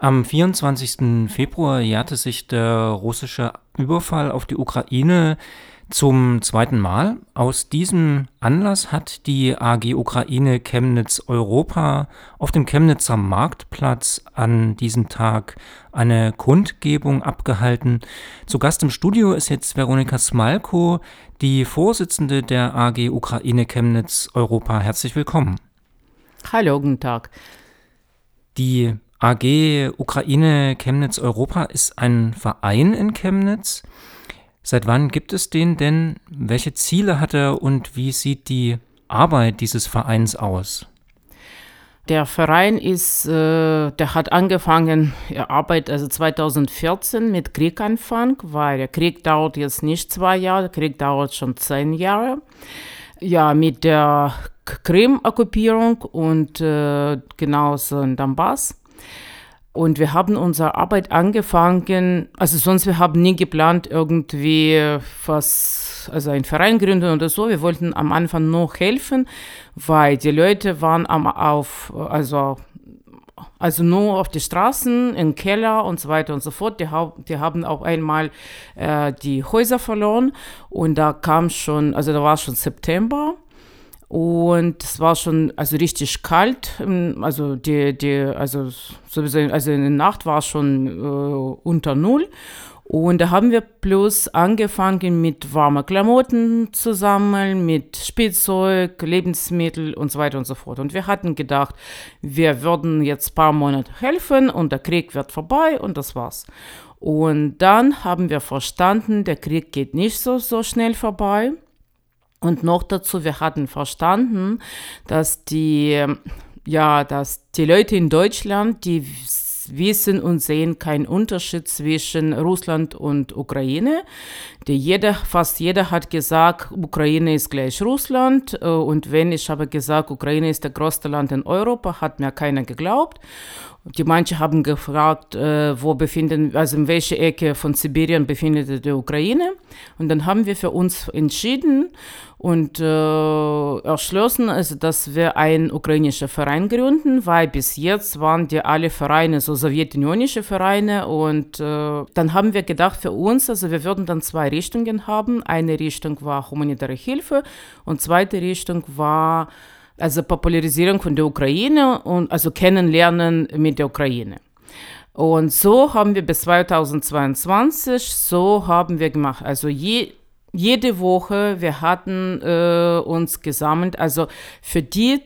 Am 24. Februar jährte sich der russische Überfall auf die Ukraine zum zweiten Mal. Aus diesem Anlass hat die AG Ukraine Chemnitz Europa auf dem Chemnitzer Marktplatz an diesem Tag eine Kundgebung abgehalten. Zu Gast im Studio ist jetzt Veronika Smalko, die Vorsitzende der AG Ukraine Chemnitz Europa. Herzlich willkommen. Hallo, guten Tag. Die AG Ukraine Chemnitz Europa ist ein Verein in Chemnitz. Seit wann gibt es den denn? Welche Ziele hat er und wie sieht die Arbeit dieses Vereins aus? Der Verein ist, äh, der hat angefangen, er arbeitet also 2014 mit Krieganfang, weil der Krieg dauert jetzt nicht zwei Jahre, der Krieg dauert schon zehn Jahre. Ja, mit der Krim-Okkupierung und äh, genauso in Donbass. Und wir haben unsere Arbeit angefangen, also sonst wir haben nie geplant, irgendwie was, also einen Verein gründen oder so. Wir wollten am Anfang nur helfen, weil die Leute waren am, auf, also, also nur auf die Straßen, im Keller und so weiter und so fort. Die, die haben auch einmal äh, die Häuser verloren und da kam schon, also da war schon September. Und es war schon also richtig kalt. Ähm, also die, die, also sowieso, also in der Nacht war es schon äh, unter Null. Und da haben wir bloß angefangen mit warmen Klamotten zu sammeln, mit Spielzeug, Lebensmittel und so weiter und so fort. Und wir hatten gedacht, wir würden jetzt ein paar Monate helfen und der Krieg wird vorbei und das war's. Und dann haben wir verstanden, der Krieg geht nicht so, so schnell vorbei. Und noch dazu, wir hatten verstanden, dass die, ja, dass die Leute in Deutschland, die wissen und sehen keinen Unterschied zwischen Russland und Ukraine. Die jeder, fast jeder hat gesagt, Ukraine ist gleich Russland. Äh, und wenn ich habe gesagt, Ukraine ist das größte Land in Europa, hat mir keiner geglaubt. Die manche haben gefragt, äh, wo befinden, also in welcher Ecke von Sibirien befindet die Ukraine. Und dann haben wir für uns entschieden und äh, erschlossen, also, dass wir einen ukrainischen Verein gründen, weil bis jetzt waren die alle Vereine so sowjetunionische Vereine. Und äh, dann haben wir gedacht für uns, also wir würden dann zwei Richtungen haben. Eine Richtung war humanitäre Hilfe und zweite Richtung war also Popularisierung von der Ukraine und also Kennenlernen mit der Ukraine. Und so haben wir bis 2022, so haben wir gemacht. Also je, jede Woche, wir hatten äh, uns gesammelt, also für die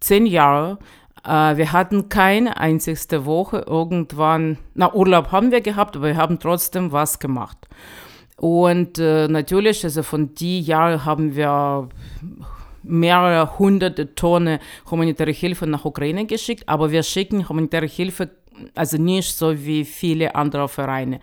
zehn Jahre, äh, wir hatten keine einzigste Woche irgendwann, na Urlaub haben wir gehabt, aber wir haben trotzdem was gemacht. Und äh, natürlich, also von die Jahren haben wir mehrere hunderte Tonnen humanitäre Hilfe nach Ukraine geschickt, aber wir schicken humanitäre Hilfe also nicht so wie viele andere Vereine.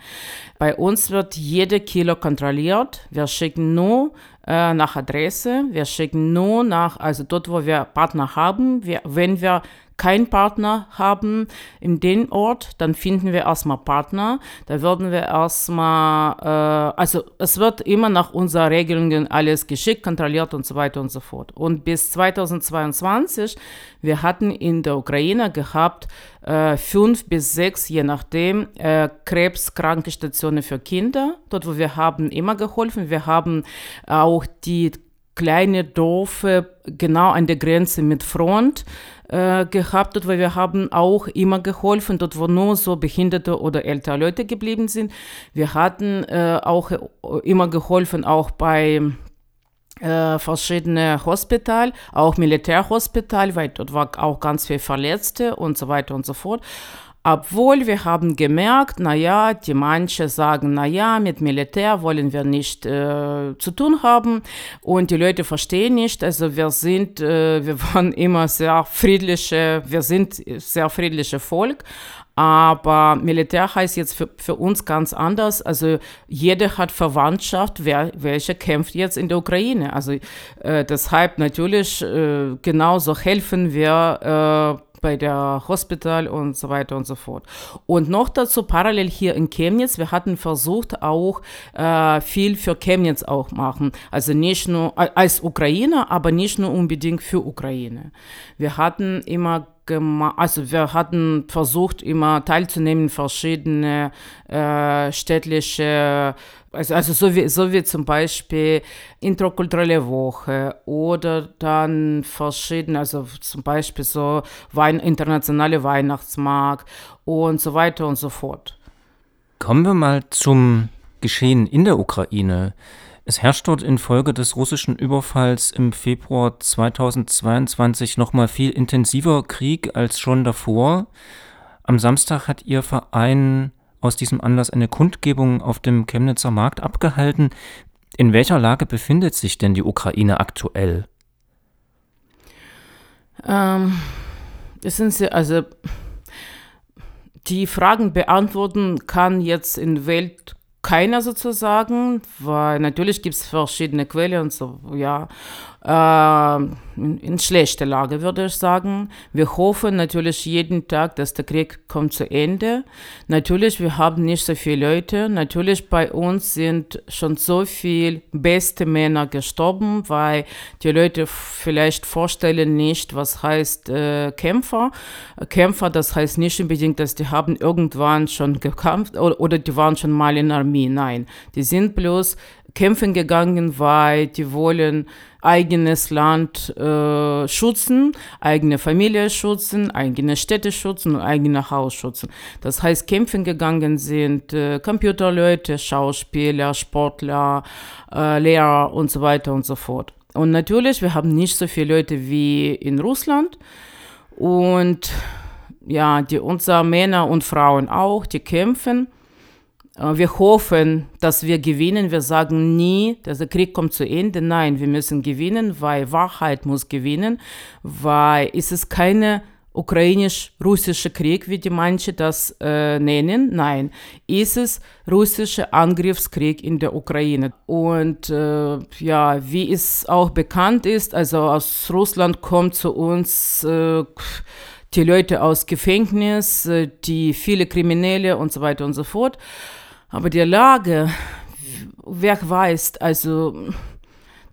Bei uns wird jede Kilo kontrolliert. Wir schicken nur äh, nach Adresse, wir schicken nur nach, also dort, wo wir Partner haben. Wir, wenn wir keinen Partner haben in den Ort, dann finden wir erstmal Partner. Da würden wir erstmal, äh, also es wird immer nach unseren Regelungen alles geschickt, kontrolliert und so weiter und so fort. Und bis 2022, wir hatten in der Ukraine gehabt äh, fünf bis sechs, je nachdem, äh, Krebskrankestationen für Kinder. Dort, wo wir haben immer geholfen. Wir haben auch die kleine Dörfer genau an der Grenze mit Front äh, gehabt, weil wir haben auch immer geholfen, dort wo nur so behinderte oder ältere Leute geblieben sind. Wir hatten äh, auch äh, immer geholfen, auch bei äh, verschiedene Hospital, auch Militärhospital, weil dort war auch ganz viel Verletzte und so weiter und so fort. Obwohl wir haben gemerkt, naja, die manche sagen, naja, mit Militär wollen wir nicht äh, zu tun haben und die Leute verstehen nicht. Also wir sind, äh, wir waren immer sehr friedliche, wir sind sehr friedliche Volk, aber Militär heißt jetzt für, für uns ganz anders. Also jeder hat Verwandtschaft, wer, welche kämpft jetzt in der Ukraine. Also äh, deshalb natürlich äh, genauso helfen wir äh, bei der Hospital und so weiter und so fort. Und noch dazu parallel hier in Chemnitz, wir hatten versucht auch äh, viel für Chemnitz auch machen. Also nicht nur als Ukrainer, aber nicht nur unbedingt für Ukraine. Wir hatten immer also wir hatten versucht, immer teilzunehmen, verschiedene äh, städtliche, also, also so, wie, so wie zum Beispiel interkulturelle Woche oder dann verschiedene, also zum Beispiel so Wein, internationale Weihnachtsmarkt und so weiter und so fort. Kommen wir mal zum Geschehen in der Ukraine. Es herrscht dort infolge des russischen Überfalls im Februar 2022 nochmal viel intensiver Krieg als schon davor. Am Samstag hat Ihr Verein aus diesem Anlass eine Kundgebung auf dem Chemnitzer Markt abgehalten. In welcher Lage befindet sich denn die Ukraine aktuell? Ähm, das sind sie, also die Fragen beantworten kann jetzt in Welt keiner sozusagen, weil natürlich gibt es verschiedene Quellen und so, ja in, in schlechter Lage, würde ich sagen. Wir hoffen natürlich jeden Tag, dass der Krieg kommt zu Ende. Natürlich, wir haben nicht so viele Leute. Natürlich, bei uns sind schon so viele beste Männer gestorben, weil die Leute vielleicht vorstellen nicht, was heißt äh, Kämpfer. Kämpfer, das heißt nicht unbedingt, dass die haben irgendwann schon gekämpft oder, oder die waren schon mal in der Armee. Nein, die sind bloß kämpfen gegangen, weil die wollen eigenes Land äh, schützen, eigene Familie schützen, eigene Städte schützen und eigene Haus schützen. Das heißt, kämpfen gegangen sind äh, Computerleute, Schauspieler, Sportler, äh, Lehrer und so weiter und so fort. Und natürlich, wir haben nicht so viele Leute wie in Russland und ja, die unsere Männer und Frauen auch, die kämpfen. Äh, wir hoffen, dass wir gewinnen. Wir sagen nie, dass der Krieg kommt zu Ende. Nein, wir müssen gewinnen, weil Wahrheit muss gewinnen, weil es ist keine ukrainisch-russische Krieg, wie die manche das äh, nennen. Nein, ist es russischer Angriffskrieg in der Ukraine. Und äh, ja, wie es auch bekannt ist, also aus Russland kommt zu uns äh, die Leute aus Gefängnis, äh, die viele Kriminelle und so weiter und so fort. Aber die Lage, wer weiß, also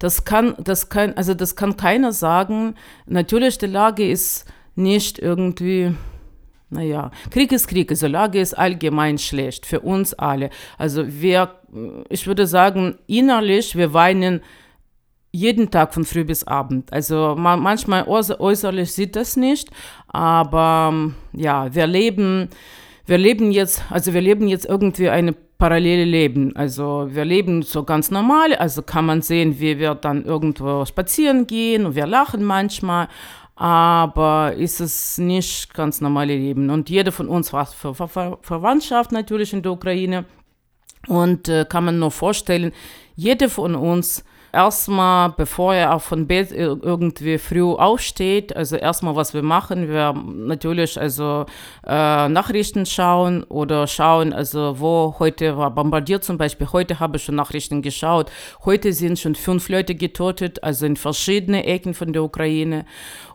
das kann, das kann, also das kann keiner sagen. Natürlich, die Lage ist nicht irgendwie, naja, Krieg ist Krieg, also Lage ist allgemein schlecht für uns alle. Also wir, ich würde sagen, innerlich, wir weinen jeden Tag von früh bis Abend. Also man, manchmal äußerlich sieht das nicht, aber ja, wir leben wir leben jetzt, also wir leben jetzt irgendwie eine parallele Leben. Also wir leben so ganz normal, also kann man sehen, wie wir dann irgendwo spazieren gehen und wir lachen manchmal, aber ist es nicht ganz normale Leben. Und jeder von uns war für Ver Ver Verwandtschaft natürlich in der Ukraine und äh, kann man nur vorstellen, jeder von uns erstmal, bevor er auch von Bett irgendwie früh aufsteht, also erstmal, was wir machen, wir natürlich also äh, Nachrichten schauen oder schauen, also wo heute war bombardiert zum Beispiel. Heute habe ich schon Nachrichten geschaut. Heute sind schon fünf Leute getötet, also in verschiedenen Ecken von der Ukraine.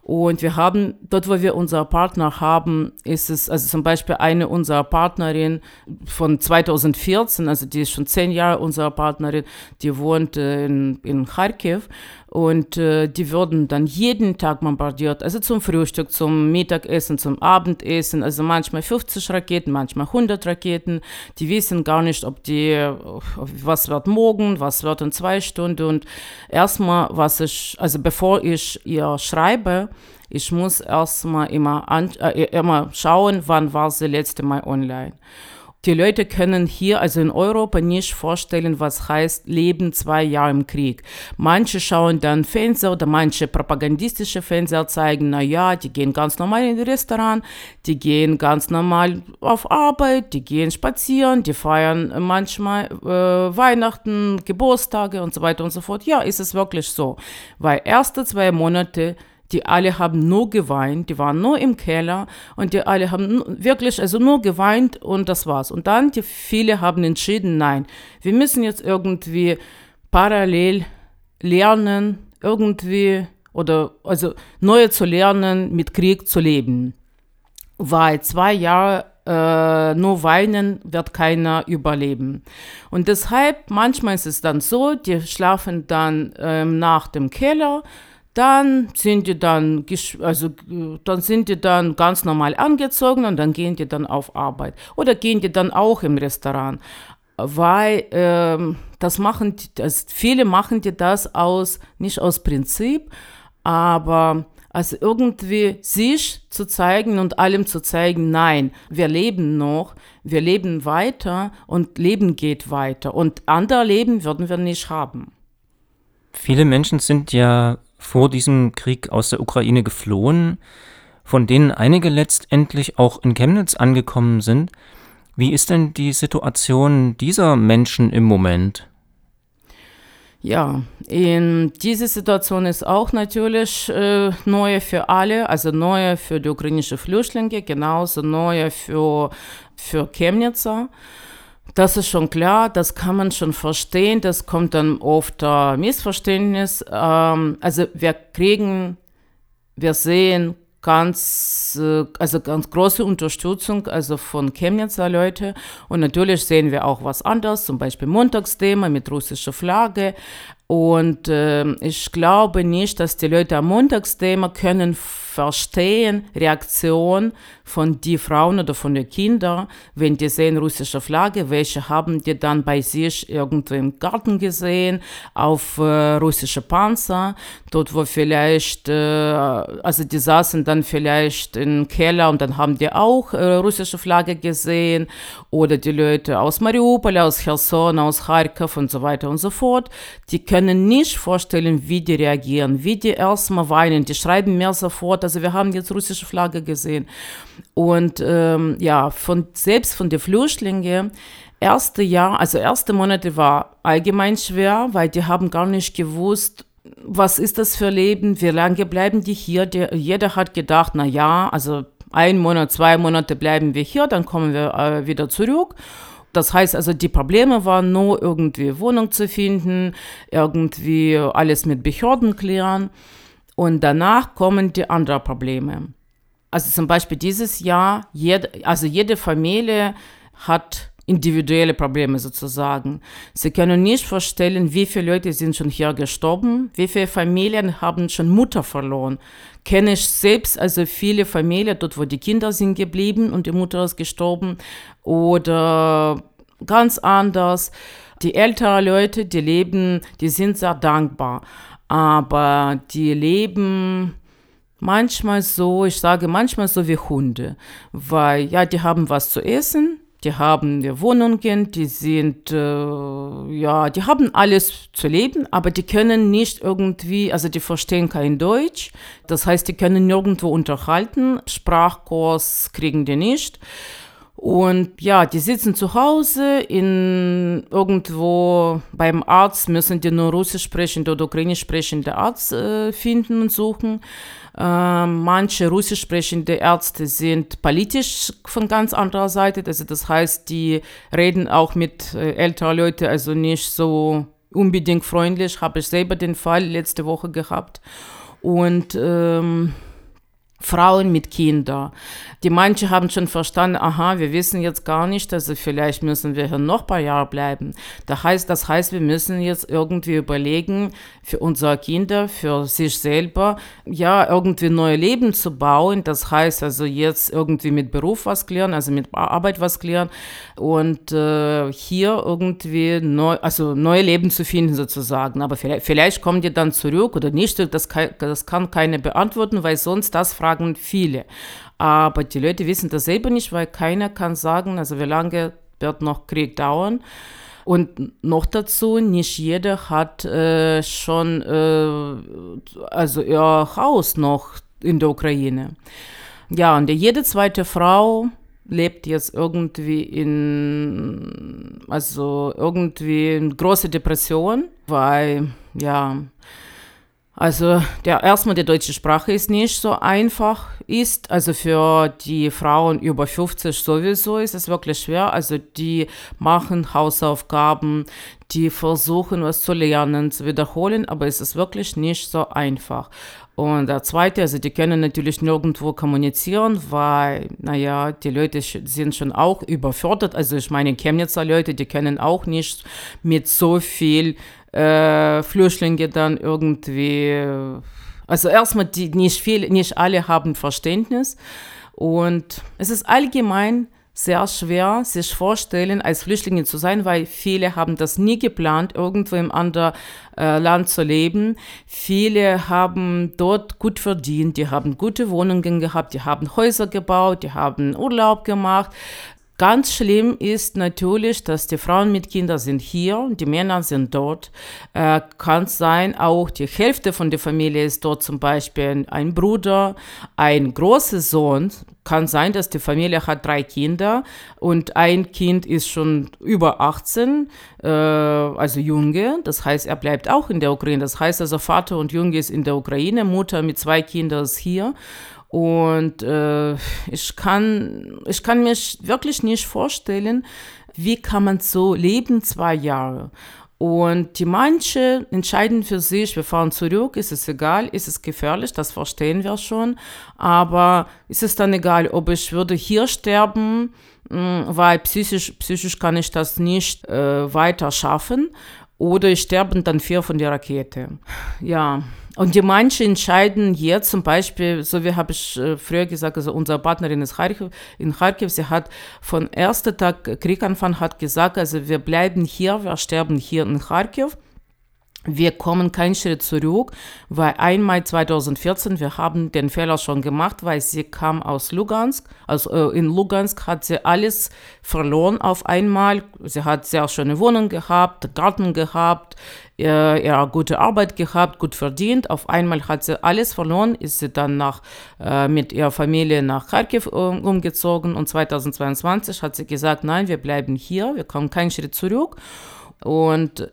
Und wir haben, dort wo wir unser Partner haben, ist es, also zum Beispiel eine unserer Partnerin von 2014, also die ist schon zehn Jahre unsere Partnerin, die wohnt in, in Kharkiv und äh, die würden dann jeden Tag bombardiert, also zum Frühstück, zum Mittagessen, zum Abendessen, also manchmal 50 Raketen, manchmal 100 Raketen. Die wissen gar nicht, ob die, was wird morgen, was wird in zwei Stunden. Und erstmal, was ich, also bevor ich ihr schreibe, ich muss erstmal immer, an, äh, immer schauen, wann war sie letzte Mal online. Die Leute können hier, also in Europa, nicht vorstellen, was heißt Leben zwei Jahre im Krieg. Manche schauen dann Fernseher oder manche propagandistische Fernseher zeigen, na ja, die gehen ganz normal in ein Restaurant, die gehen ganz normal auf Arbeit, die gehen spazieren, die feiern manchmal äh, Weihnachten, Geburtstage und so weiter und so fort. Ja, ist es wirklich so. Weil erste zwei Monate die alle haben nur geweint, die waren nur im Keller und die alle haben wirklich also nur geweint und das war's. Und dann die viele haben entschieden, nein, wir müssen jetzt irgendwie parallel lernen, irgendwie oder also neu zu lernen, mit Krieg zu leben. Weil zwei Jahre äh, nur weinen wird keiner überleben. Und deshalb, manchmal ist es dann so, die schlafen dann ähm, nach dem Keller, dann sind die dann, also, dann sind die dann ganz normal angezogen und dann gehen die dann auf Arbeit. Oder gehen die dann auch im Restaurant. Weil ähm, das machen, das, viele machen die das aus, nicht aus Prinzip, aber also irgendwie sich zu zeigen und allem zu zeigen, nein, wir leben noch, wir leben weiter und Leben geht weiter und andere Leben würden wir nicht haben. Viele Menschen sind ja vor diesem Krieg aus der Ukraine geflohen, von denen einige letztendlich auch in Chemnitz angekommen sind. Wie ist denn die Situation dieser Menschen im Moment? Ja, in diese Situation ist auch natürlich äh, neu für alle, also neu für die ukrainischen Flüchtlinge, genauso neu für, für Chemnitzer. Das ist schon klar, das kann man schon verstehen, das kommt dann oft äh, Missverständnis. Ähm, also wir kriegen, wir sehen ganz, äh, also ganz große Unterstützung also von Chemnitzer Leute. Und natürlich sehen wir auch was anderes, zum Beispiel Montagsthema mit russischer Flagge. Und äh, ich glaube nicht, dass die Leute am Montagsthema können verstehen, Reaktion von den Frauen oder von den Kindern, wenn die sehen russische Flagge, welche haben die dann bei sich irgendwo im Garten gesehen, auf äh, russische Panzer, dort wo vielleicht, äh, also die saßen dann vielleicht im Keller und dann haben die auch äh, russische Flagge gesehen oder die Leute aus Mariupol, aus Cherson, aus Kharkov und so weiter und so fort, die können nicht vorstellen, wie die reagieren, wie die erstmal weinen, die schreiben mir sofort, also wir haben jetzt russische Flagge gesehen. Und ähm, ja, von, selbst von den Flüchtlingen, erste Jahr, also erste Monate war allgemein schwer, weil die haben gar nicht gewusst, was ist das für Leben, wie lange bleiben die hier. Der, jeder hat gedacht, na ja, also ein Monat, zwei Monate bleiben wir hier, dann kommen wir äh, wieder zurück. Das heißt also, die Probleme waren nur irgendwie Wohnung zu finden, irgendwie alles mit Behörden klären. Und danach kommen die anderen Probleme. Also zum Beispiel dieses Jahr, jede, also jede Familie hat individuelle Probleme sozusagen. Sie können nicht vorstellen, wie viele Leute sind schon hier gestorben, wie viele Familien haben schon Mutter verloren. Kenne ich selbst also viele Familien, dort wo die Kinder sind geblieben und die Mutter ist gestorben oder ganz anders. Die älteren Leute, die leben, die sind sehr dankbar aber die leben manchmal so, ich sage manchmal so wie Hunde, weil ja, die haben was zu essen, die haben Wohnungen, die sind, äh, ja, die haben alles zu leben, aber die können nicht irgendwie, also die verstehen kein Deutsch, das heißt, die können nirgendwo unterhalten, Sprachkurs kriegen die nicht. Und ja, die sitzen zu Hause in irgendwo beim Arzt, müssen die nur Russisch sprechende oder Ukrainisch sprechende Arzt äh, finden und suchen. Äh, manche russisch sprechende Ärzte sind politisch von ganz anderer Seite. Also das heißt, die reden auch mit äh, älteren Leuten, also nicht so unbedingt freundlich. Habe ich selber den Fall letzte Woche gehabt. Und ähm, Frauen mit Kindern. Die manche haben schon verstanden, aha, wir wissen jetzt gar nicht, also vielleicht müssen wir hier noch ein paar Jahre bleiben. Das heißt, das heißt, wir müssen jetzt irgendwie überlegen, für unsere Kinder, für sich selber, ja, irgendwie neue Leben zu bauen. Das heißt also jetzt irgendwie mit Beruf was klären, also mit Arbeit was klären und äh, hier irgendwie neu, also neue Leben zu finden sozusagen. Aber vielleicht, vielleicht kommen die dann zurück oder nicht, das kann, das kann keine beantworten, weil sonst das fragen viele. Aber die Leute wissen das selber nicht, weil keiner kann sagen, also wie lange wird noch Krieg dauern. Und noch dazu, nicht jeder hat äh, schon äh, also ihr Haus noch in der Ukraine. Ja, und jede zweite Frau lebt jetzt irgendwie in, also irgendwie in große Depression, weil, ja, also der, erstmal die deutsche Sprache ist nicht so einfach ist. Also für die Frauen über 50 sowieso ist es wirklich schwer. Also die machen Hausaufgaben, die versuchen was zu lernen, zu wiederholen, aber es ist wirklich nicht so einfach. Und der zweite, also die können natürlich nirgendwo kommunizieren, weil, naja, die Leute sind schon auch überfordert. Also ich meine, Chemnitzer Leute, die können auch nicht mit so viel äh, Flüchtlinge dann irgendwie Also erstmal, die, nicht, viele, nicht alle haben Verständnis. Und es ist allgemein sehr schwer, sich vorstellen, als Flüchtlinge zu sein, weil viele haben das nie geplant, irgendwo im anderen äh, Land zu leben. Viele haben dort gut verdient, die haben gute Wohnungen gehabt, die haben Häuser gebaut, die haben Urlaub gemacht. Ganz schlimm ist natürlich, dass die Frauen mit Kindern sind hier die Männer sind dort. Äh, kann sein, auch die Hälfte von der Familie ist dort zum Beispiel ein Bruder, ein großer Sohn. Kann sein, dass die Familie hat drei Kinder und ein Kind ist schon über 18, äh, also Junge. Das heißt, er bleibt auch in der Ukraine. Das heißt also, Vater und Junge ist in der Ukraine, Mutter mit zwei Kindern ist hier. Und äh, ich, kann, ich kann mir wirklich nicht vorstellen, wie kann man so leben zwei Jahre. Und die manche entscheiden für sich, wir fahren zurück, ist es egal, ist es gefährlich, das verstehen wir schon. Aber ist es dann egal, ob ich würde hier sterben, hm, weil psychisch, psychisch kann ich das nicht äh, weiter schaffen, oder ich sterbe dann vier von der Rakete. Ja. Und die manchen entscheiden hier zum Beispiel, so wie habe ich äh, früher gesagt, also unsere Partnerin ist Kharkiv, in Kharkiv, sie hat von ersten Tag Krieganfang hat gesagt, also wir bleiben hier, wir sterben hier in Kharkiv. Wir kommen keinen Schritt zurück, weil einmal 2014, wir haben den Fehler schon gemacht, weil sie kam aus Lugansk. Also äh, in Lugansk hat sie alles verloren auf einmal. Sie hat sehr schöne Wohnung gehabt, Garten gehabt, äh, ja, gute Arbeit gehabt, gut verdient. Auf einmal hat sie alles verloren, ist sie dann nach, äh, mit ihrer Familie nach Kharkiv umgezogen und 2022 hat sie gesagt, nein, wir bleiben hier, wir kommen keinen Schritt zurück. Und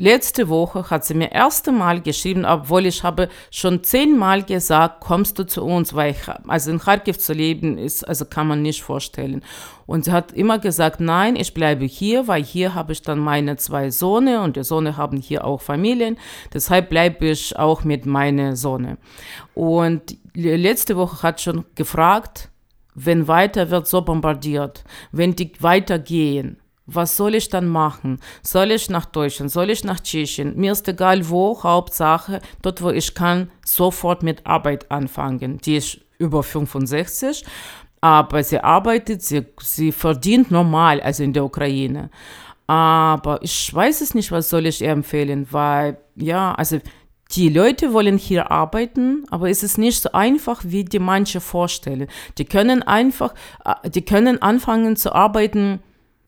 Letzte Woche hat sie mir erste Mal geschrieben, obwohl ich habe schon zehnmal gesagt, kommst du zu uns, weil ich, also in Kharkiv zu leben ist, also kann man nicht vorstellen. Und sie hat immer gesagt, nein, ich bleibe hier, weil hier habe ich dann meine zwei Söhne und die Söhne haben hier auch Familien. Deshalb bleibe ich auch mit meiner Sohne. Und letzte Woche hat schon gefragt, wenn weiter wird so bombardiert, wenn die weitergehen, was soll ich dann machen? Soll ich nach Deutschland? Soll ich nach Tschechien? Mir ist egal wo, Hauptsache, dort wo ich kann, sofort mit Arbeit anfangen. Die ist über 65, aber sie arbeitet, sie, sie verdient normal, also in der Ukraine. Aber ich weiß es nicht, was soll ich ihr empfehlen, weil, ja, also die Leute wollen hier arbeiten, aber es ist nicht so einfach, wie die manche vorstellen. Die können einfach, äh, die können anfangen zu arbeiten,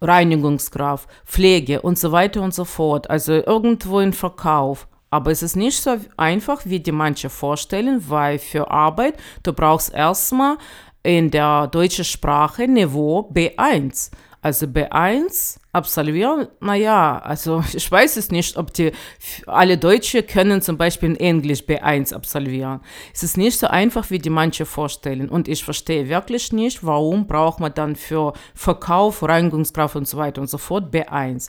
Reinigungskraft, Pflege und so weiter und so fort. Also irgendwo im Verkauf. Aber es ist nicht so einfach, wie die manche vorstellen, weil für Arbeit, du brauchst erstmal in der deutschen Sprache Niveau B1. Also B1 absolvieren, naja, also ich weiß es nicht, ob die alle Deutsche können zum Beispiel in Englisch B1 absolvieren. Es ist nicht so einfach, wie die manche vorstellen. Und ich verstehe wirklich nicht, warum braucht man dann für Verkauf, Reinigungskraft und so weiter und so fort B1.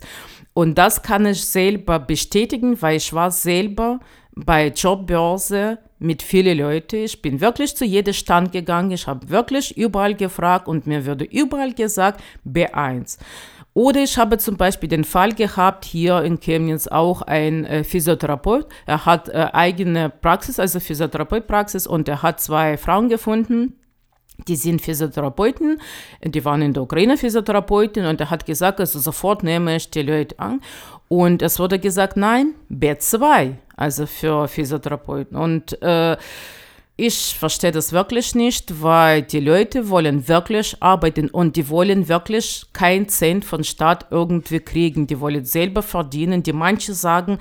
Und das kann ich selber bestätigen, weil ich war selber bei Jobbörse mit vielen Leuten. Ich bin wirklich zu jedem Stand gegangen. Ich habe wirklich überall gefragt und mir wurde überall gesagt B1. Oder ich habe zum Beispiel den Fall gehabt, hier in Chemnitz auch ein äh, Physiotherapeut. Er hat äh, eigene Praxis, also Physiotherapeutpraxis, und er hat zwei Frauen gefunden, die sind Physiotherapeuten, die waren in der Ukraine Physiotherapeuten und er hat gesagt, also sofort nehme ich die Leute an. Und es wurde gesagt, nein, B2, also für Physiotherapeuten. Und äh, ich verstehe das wirklich nicht, weil die Leute wollen wirklich arbeiten und die wollen wirklich keinen Cent von Staat irgendwie kriegen. Die wollen selber verdienen. Die manche sagen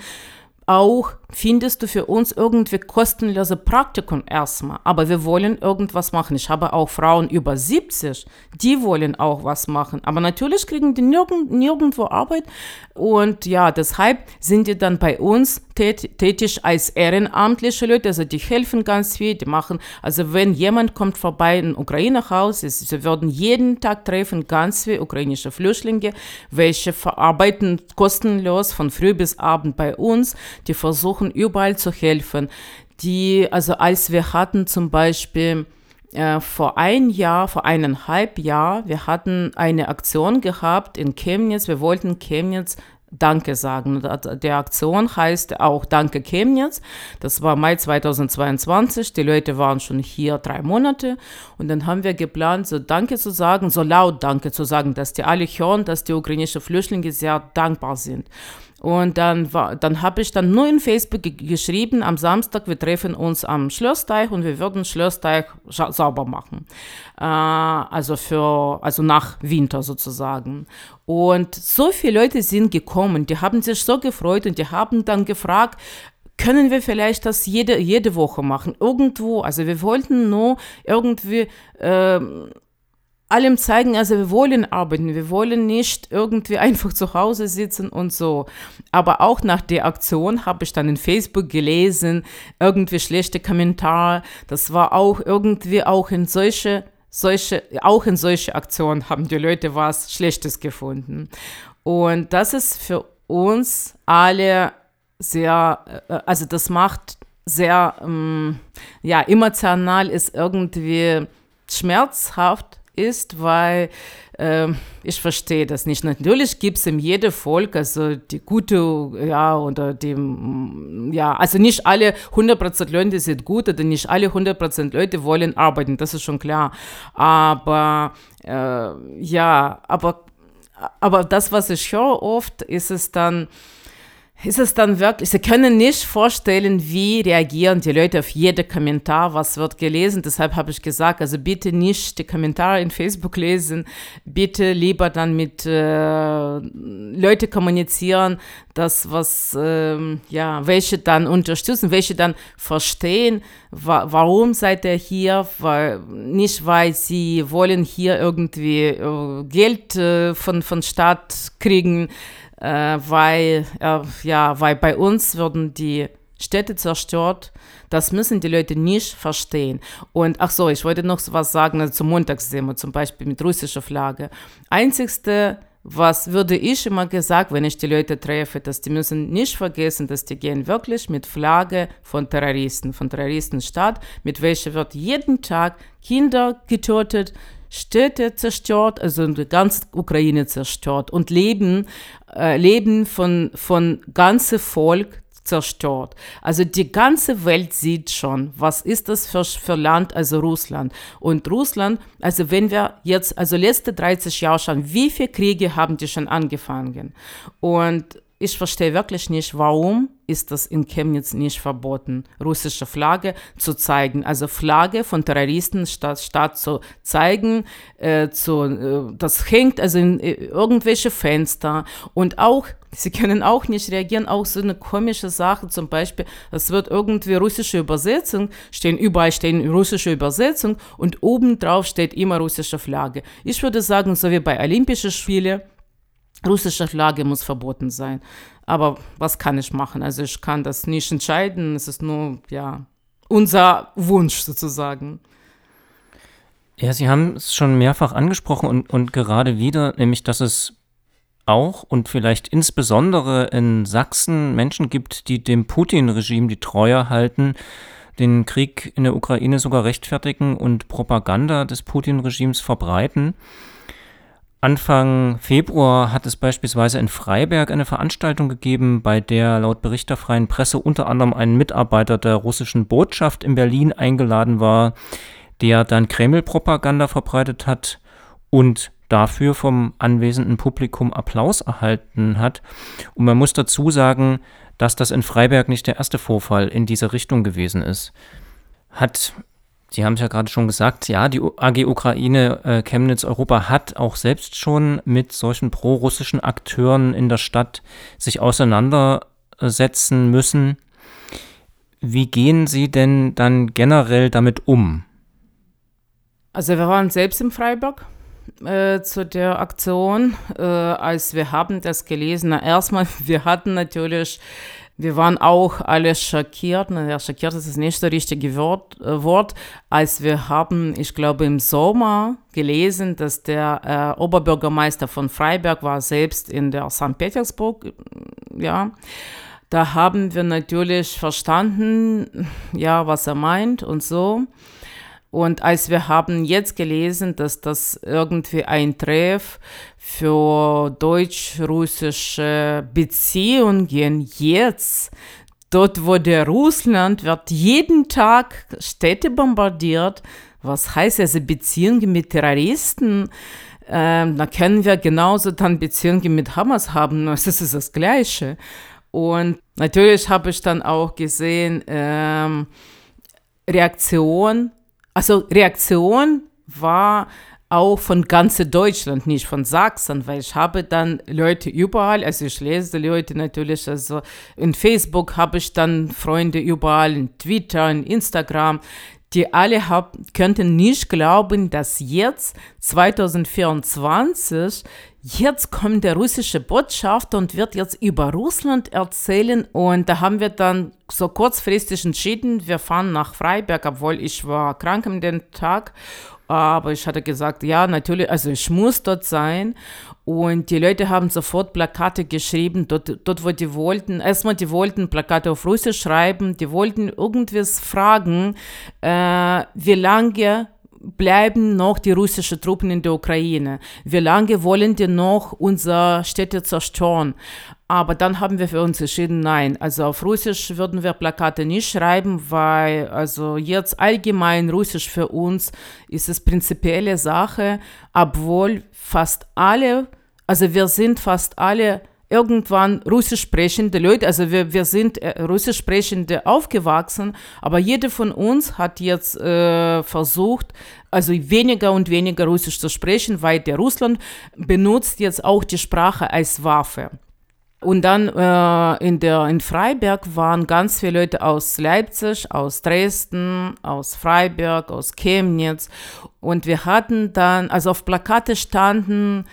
auch, findest du für uns irgendwie kostenlose Praktikum erstmal. Aber wir wollen irgendwas machen. Ich habe auch Frauen über 70, die wollen auch was machen. Aber natürlich kriegen die nirgend, nirgendwo Arbeit. Und ja, deshalb sind die dann bei uns tät, tätig als ehrenamtliche Leute. Also die helfen ganz viel, die machen, also wenn jemand kommt vorbei in Ukraine-Haus, sie würden jeden Tag treffen ganz viele ukrainische Flüchtlinge, welche verarbeiten kostenlos von früh bis abend bei uns. Die versuchen versuchen überall zu helfen. Die, also als wir hatten zum Beispiel äh, vor ein Jahr, vor eineinhalb Jahr, wir hatten eine Aktion gehabt in Chemnitz. Wir wollten Chemnitz Danke sagen. Die Aktion heißt auch Danke Chemnitz. Das war Mai 2022. Die Leute waren schon hier drei Monate. Und dann haben wir geplant, so Danke zu sagen, so laut Danke zu sagen, dass die alle hören, dass die ukrainischen Flüchtlinge sehr dankbar sind. Und dann, dann habe ich dann nur in Facebook geschrieben, am Samstag, wir treffen uns am Schlossteich und wir würden Schlossteich sauber machen. Äh, also für, also nach Winter sozusagen. Und so viele Leute sind gekommen, die haben sich so gefreut und die haben dann gefragt, können wir vielleicht das jede, jede Woche machen, irgendwo. Also wir wollten nur irgendwie äh, allem zeigen, also wir wollen arbeiten, wir wollen nicht irgendwie einfach zu Hause sitzen und so. Aber auch nach der Aktion habe ich dann in Facebook gelesen, irgendwie schlechte Kommentare. Das war auch irgendwie auch in solche, solche, auch in solche Aktionen haben die Leute was Schlechtes gefunden. Und das ist für uns alle sehr, äh, also das macht sehr, ähm, ja, emotional ist irgendwie schmerzhaft ist, weil äh, ich verstehe das nicht. Natürlich gibt es in jedem Volk, also die gute, ja, oder die, ja, also nicht alle 100% Leute sind gut oder nicht alle 100% Leute wollen arbeiten, das ist schon klar. Aber, äh, ja, aber, aber das, was ich höre oft, ist es dann, ist es dann wirklich, Sie können nicht vorstellen, wie reagieren die Leute auf jeden Kommentar, was wird gelesen. Deshalb habe ich gesagt, also bitte nicht die Kommentare in Facebook lesen, bitte lieber dann mit äh, Leuten kommunizieren, das was, äh, ja, welche dann unterstützen, welche dann verstehen, wa warum seid ihr hier, weil, nicht weil sie wollen hier irgendwie äh, Geld äh, von, von Staat kriegen, äh, weil, äh, ja, weil bei uns würden die Städte zerstört. Das müssen die Leute nicht verstehen. Und ach so, ich wollte noch was sagen also zum Montagsdemo, zum Beispiel mit russischer Flagge. Einzigste, was würde ich immer gesagt, wenn ich die Leute treffe, dass die müssen nicht vergessen, dass die gehen wirklich mit Flagge von Terroristen, von Terroristenstaat, mit welcher wird jeden Tag Kinder getötet, Städte zerstört, also die ganze Ukraine zerstört und Leben, äh, Leben von, von ganzem Volk zerstört. Also die ganze Welt sieht schon, was ist das für, für Land, also Russland. Und Russland, also wenn wir jetzt, also letzte 30 Jahre schauen, wie viele Kriege haben die schon angefangen? Und ich verstehe wirklich nicht, warum ist das in Chemnitz nicht verboten, russische Flagge zu zeigen. Also Flagge von Terroristen statt, statt zu zeigen, äh, zu, äh, das hängt also in äh, irgendwelche Fenster und auch Sie können auch nicht reagieren, auch so eine komische Sache, zum Beispiel, es wird irgendwie russische Übersetzung, stehen überall stehen russische Übersetzung und obendrauf steht immer russische Flagge. Ich würde sagen, so wie bei Olympischen Spielen, russische Flagge muss verboten sein. Aber was kann ich machen? Also ich kann das nicht entscheiden. Es ist nur, ja, unser Wunsch sozusagen. Ja, Sie haben es schon mehrfach angesprochen und, und gerade wieder, nämlich, dass es auch und vielleicht insbesondere in Sachsen Menschen gibt, die dem Putin-Regime die Treue halten, den Krieg in der Ukraine sogar rechtfertigen und Propaganda des Putin-Regimes verbreiten. Anfang Februar hat es beispielsweise in Freiberg eine Veranstaltung gegeben, bei der laut Bericht der freien Presse unter anderem ein Mitarbeiter der russischen Botschaft in Berlin eingeladen war, der dann Kreml-Propaganda verbreitet hat und dafür vom anwesenden Publikum Applaus erhalten hat. Und man muss dazu sagen, dass das in Freiberg nicht der erste Vorfall in dieser Richtung gewesen ist. Hat Sie haben es ja gerade schon gesagt, ja, die AG Ukraine äh, Chemnitz Europa hat auch selbst schon mit solchen prorussischen Akteuren in der Stadt sich auseinandersetzen müssen. Wie gehen Sie denn dann generell damit um? Also wir waren selbst im Freiburg äh, zu der Aktion, äh, als wir haben das gelesen. Na, erstmal, wir hatten natürlich wir waren auch alle schockiert. Ja, schockiert ist das nächste richtige Wort, äh, Wort, als wir haben, ich glaube, im Sommer gelesen, dass der äh, Oberbürgermeister von Freiberg war selbst in der St. Petersburg, ja. Da haben wir natürlich verstanden, ja, was er meint und so. Und als wir haben jetzt gelesen, dass das irgendwie ein Treff für deutsch-russische Beziehungen jetzt Dort, wo der Russland wird jeden Tag Städte bombardiert. Was heißt also Beziehungen mit Terroristen? Ähm, da können wir genauso dann Beziehungen mit Hamas haben. Das ist das Gleiche. Und natürlich habe ich dann auch gesehen, ähm, Reaktion, also Reaktion war auch von ganz Deutschland, nicht von Sachsen, weil ich habe dann Leute überall, also ich lese Leute natürlich, also in Facebook habe ich dann Freunde überall, in Twitter, in Instagram, die alle hab, könnten nicht glauben, dass jetzt 2024 jetzt kommt der russische Botschafter und wird jetzt über Russland erzählen. Und da haben wir dann so kurzfristig entschieden, wir fahren nach Freiberg, obwohl ich war krank an den Tag aber ich hatte gesagt, ja, natürlich, also ich muss dort sein. Und die Leute haben sofort Plakate geschrieben, dort, dort wo die wollten. Erstmal, die wollten Plakate auf Russisch schreiben, die wollten irgendwas fragen, äh, wie lange bleiben noch die russischen Truppen in der Ukraine? Wie lange wollen die noch unsere Städte zerstören? Aber dann haben wir für uns entschieden, nein, also auf Russisch würden wir Plakate nicht schreiben, weil also jetzt allgemein Russisch für uns ist es prinzipielle Sache, obwohl fast alle, also wir sind fast alle irgendwann russisch sprechende Leute, also wir, wir sind äh, russisch sprechende aufgewachsen, aber jeder von uns hat jetzt äh, versucht, also weniger und weniger russisch zu sprechen, weil der Russland benutzt jetzt auch die Sprache als Waffe. Und dann äh, in, der, in Freiberg waren ganz viele Leute aus Leipzig, aus Dresden, aus Freiberg, aus Chemnitz. Und wir hatten dann, also auf Plakate standen,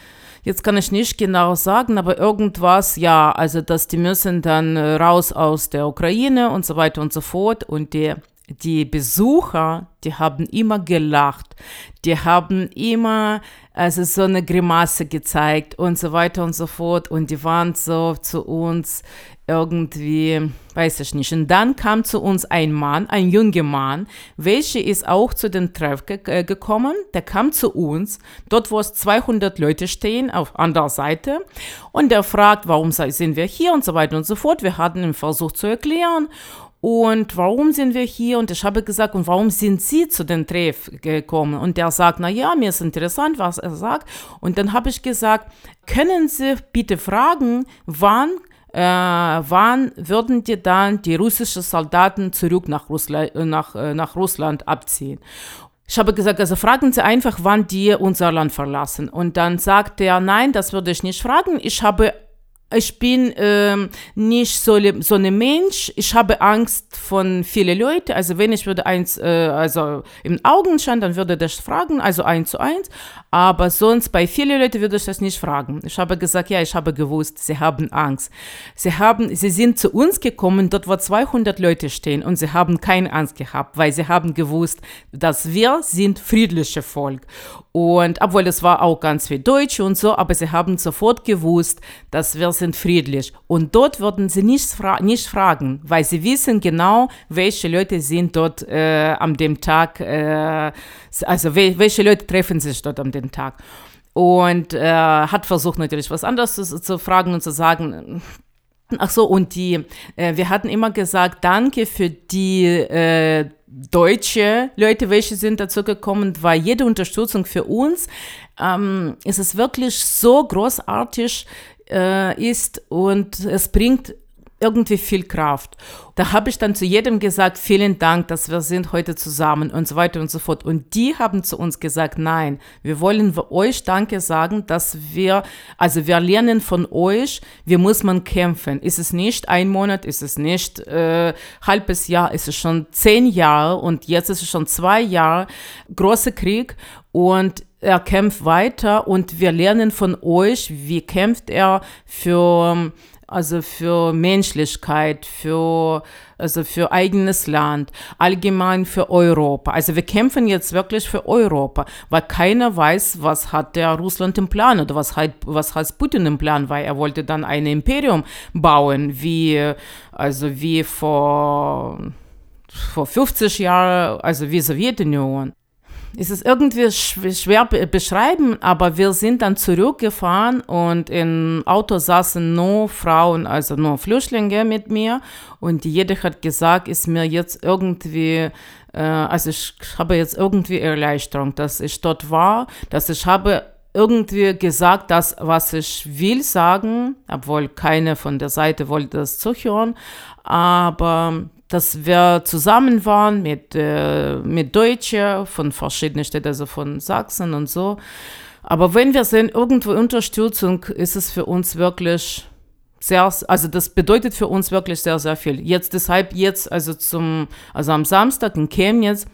jetzt kann ich nicht genau sagen, aber irgendwas, ja, also dass die müssen dann äh, raus aus der Ukraine und so weiter und so fort. Und die, die Besucher, die haben immer gelacht, die haben immer also so eine Grimasse gezeigt und so weiter und so fort. Und die waren so zu uns irgendwie, weiß ich nicht. Und dann kam zu uns ein Mann, ein junger Mann, welcher ist auch zu dem Treff ge äh, gekommen. Der kam zu uns, dort wo es 200 Leute stehen, auf anderer Seite. Und der fragt, warum sind wir hier und so weiter und so fort. Wir hatten ihn versucht zu erklären. Und warum sind wir hier? Und ich habe gesagt, und warum sind Sie zu dem Treff gekommen? Und der sagt, na ja, mir ist interessant, was er sagt. Und dann habe ich gesagt, können Sie bitte fragen, wann äh, wann würden die dann die russischen Soldaten zurück nach, Russland, nach, äh, nach Russland abziehen? Ich habe gesagt, also fragen Sie einfach, wann die unser Land verlassen. Und dann sagt er, nein, das würde ich nicht fragen. Ich habe ich bin ähm, nicht so, so ein Mensch. Ich habe Angst von vielen Leuten. Also wenn ich würde eins, äh, also im Augenschein, dann würde das fragen, also eins zu eins. Aber sonst bei vielen Leuten würde ich das nicht fragen. Ich habe gesagt, ja, ich habe gewusst, sie haben Angst. Sie haben, sie sind zu uns gekommen, dort wo 200 Leute stehen und sie haben keine Angst gehabt, weil sie haben gewusst, dass wir sind friedliche Volk. Und obwohl es war auch ganz viel Deutsch und so, aber sie haben sofort gewusst, dass wir sind friedlich. Und dort würden sie nicht, fra nicht fragen, weil sie wissen genau, welche Leute sind dort äh, an dem Tag, äh, also we welche Leute treffen sich dort an dem Tag. Und äh, hat versucht natürlich was anderes zu, zu fragen und zu sagen, Ach so, und die, äh, wir hatten immer gesagt, danke für die äh, deutsche Leute, welche sind dazu gekommen, weil jede Unterstützung für uns ähm, ist es wirklich so großartig äh, ist und es bringt irgendwie viel Kraft. Da habe ich dann zu jedem gesagt, vielen Dank, dass wir sind heute zusammen und so weiter und so fort. Und die haben zu uns gesagt, nein, wir wollen euch Danke sagen, dass wir, also wir lernen von euch, wie muss man kämpfen. Ist es nicht ein Monat, ist es nicht äh, halbes Jahr, ist es schon zehn Jahre und jetzt ist es schon zwei Jahre, großer Krieg und er kämpft weiter und wir lernen von euch, wie kämpft er für also für Menschlichkeit, für, also für eigenes Land, allgemein für Europa. Also wir kämpfen jetzt wirklich für Europa, weil keiner weiß, was hat der Russland im Plan oder was hat, was hat Putin im Plan, weil er wollte dann ein Imperium bauen, wie, also wie vor, vor 50 Jahren, also wie Sowjetunion. Es ist irgendwie schwer beschreiben, aber wir sind dann zurückgefahren und im Auto saßen nur Frauen, also nur Flüchtlinge mit mir. Und jeder hat gesagt, ist mir jetzt irgendwie, äh, also ich habe jetzt irgendwie Erleichterung, dass ich dort war, dass ich habe irgendwie gesagt, das, was ich will sagen, obwohl keine von der Seite wollte das zuhören, aber dass wir zusammen waren mit, äh, mit Deutschen von verschiedenen Städten, also von Sachsen und so. Aber wenn wir sehen, irgendwo Unterstützung, ist es für uns wirklich sehr, also das bedeutet für uns wirklich sehr, sehr viel. Jetzt deshalb jetzt, also zum, also am Samstag in Chemnitz,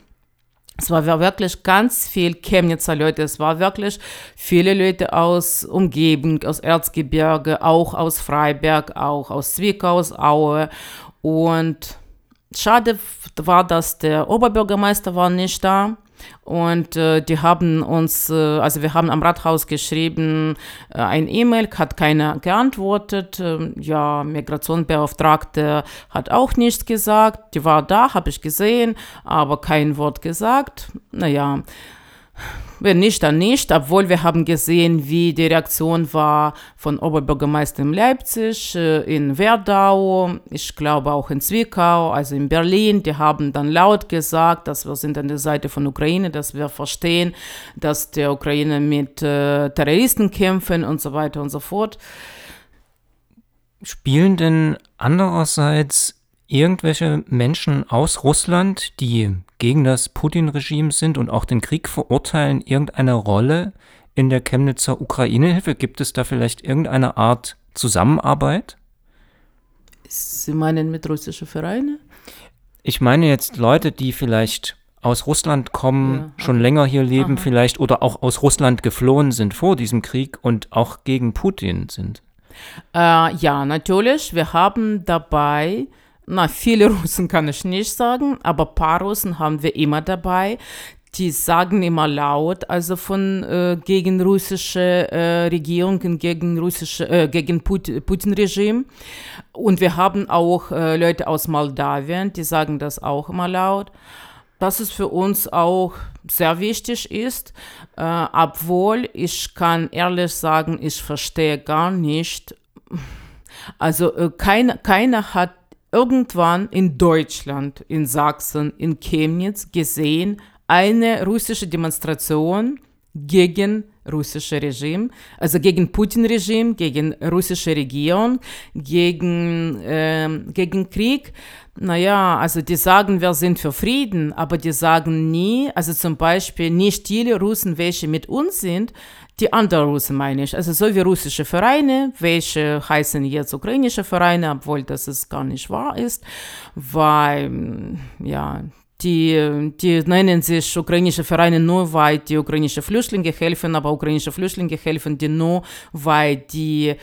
es war wirklich ganz viel Chemnitzer Leute. Es war wirklich viele Leute aus Umgebung, aus Erzgebirge, auch aus Freiberg, auch aus Zwickau, aus Aue. Und schade war, dass der Oberbürgermeister war nicht da. Und äh, die haben uns, äh, also wir haben am Rathaus geschrieben, äh, ein E-Mail, hat keiner geantwortet. Ähm, ja, Migrationsbeauftragte hat auch nichts gesagt. Die war da, habe ich gesehen, aber kein Wort gesagt. Naja, wenn nicht, dann nicht, obwohl wir haben gesehen, wie die Reaktion war von Oberbürgermeister in Leipzig, äh, in Werdau, ich glaube auch in Zwickau, also in Berlin. Die haben dann laut gesagt, dass wir sind an der Seite von Ukraine, dass wir verstehen, dass die Ukraine mit äh, Terroristen kämpfen und so weiter und so fort. Spielen denn andererseits irgendwelche Menschen aus Russland, die gegen das Putin-Regime sind und auch den Krieg verurteilen, irgendeine Rolle in der Chemnitzer Ukraine-Hilfe? Gibt es da vielleicht irgendeine Art Zusammenarbeit? Sie meinen mit russischen Vereinen? Ich meine jetzt Leute, die vielleicht aus Russland kommen, ja, schon länger hier leben Aha. vielleicht oder auch aus Russland geflohen sind vor diesem Krieg und auch gegen Putin sind. Äh, ja, natürlich. Wir haben dabei na, viele Russen kann ich nicht sagen, aber ein paar Russen haben wir immer dabei. Die sagen immer laut, also von äh, gegen russische äh, Regierungen, gegen russische, äh, gegen Put Putin-Regime. Und wir haben auch äh, Leute aus Moldawien, die sagen das auch immer laut. Dass es für uns auch sehr wichtig ist, äh, obwohl ich kann ehrlich sagen, ich verstehe gar nicht. Also äh, keiner, keiner hat irgendwann in Deutschland, in Sachsen, in Chemnitz gesehen, eine russische Demonstration gegen russische Regime, also gegen Putin-Regime, gegen russische Regierung, gegen, äh, gegen Krieg. Naja, also die sagen, wir sind für Frieden, aber die sagen nie, also zum Beispiel nicht viele Russen, welche mit uns sind, die anderen Russen meine ich, also so wie russische Vereine, welche heißen jetzt ukrainische Vereine, obwohl das es gar nicht wahr ist, weil, ja, die, die nennen sich ukrainische Vereine nur, weil die ukrainische Flüchtlinge helfen, aber ukrainische Flüchtlinge helfen die nur, weil die äh,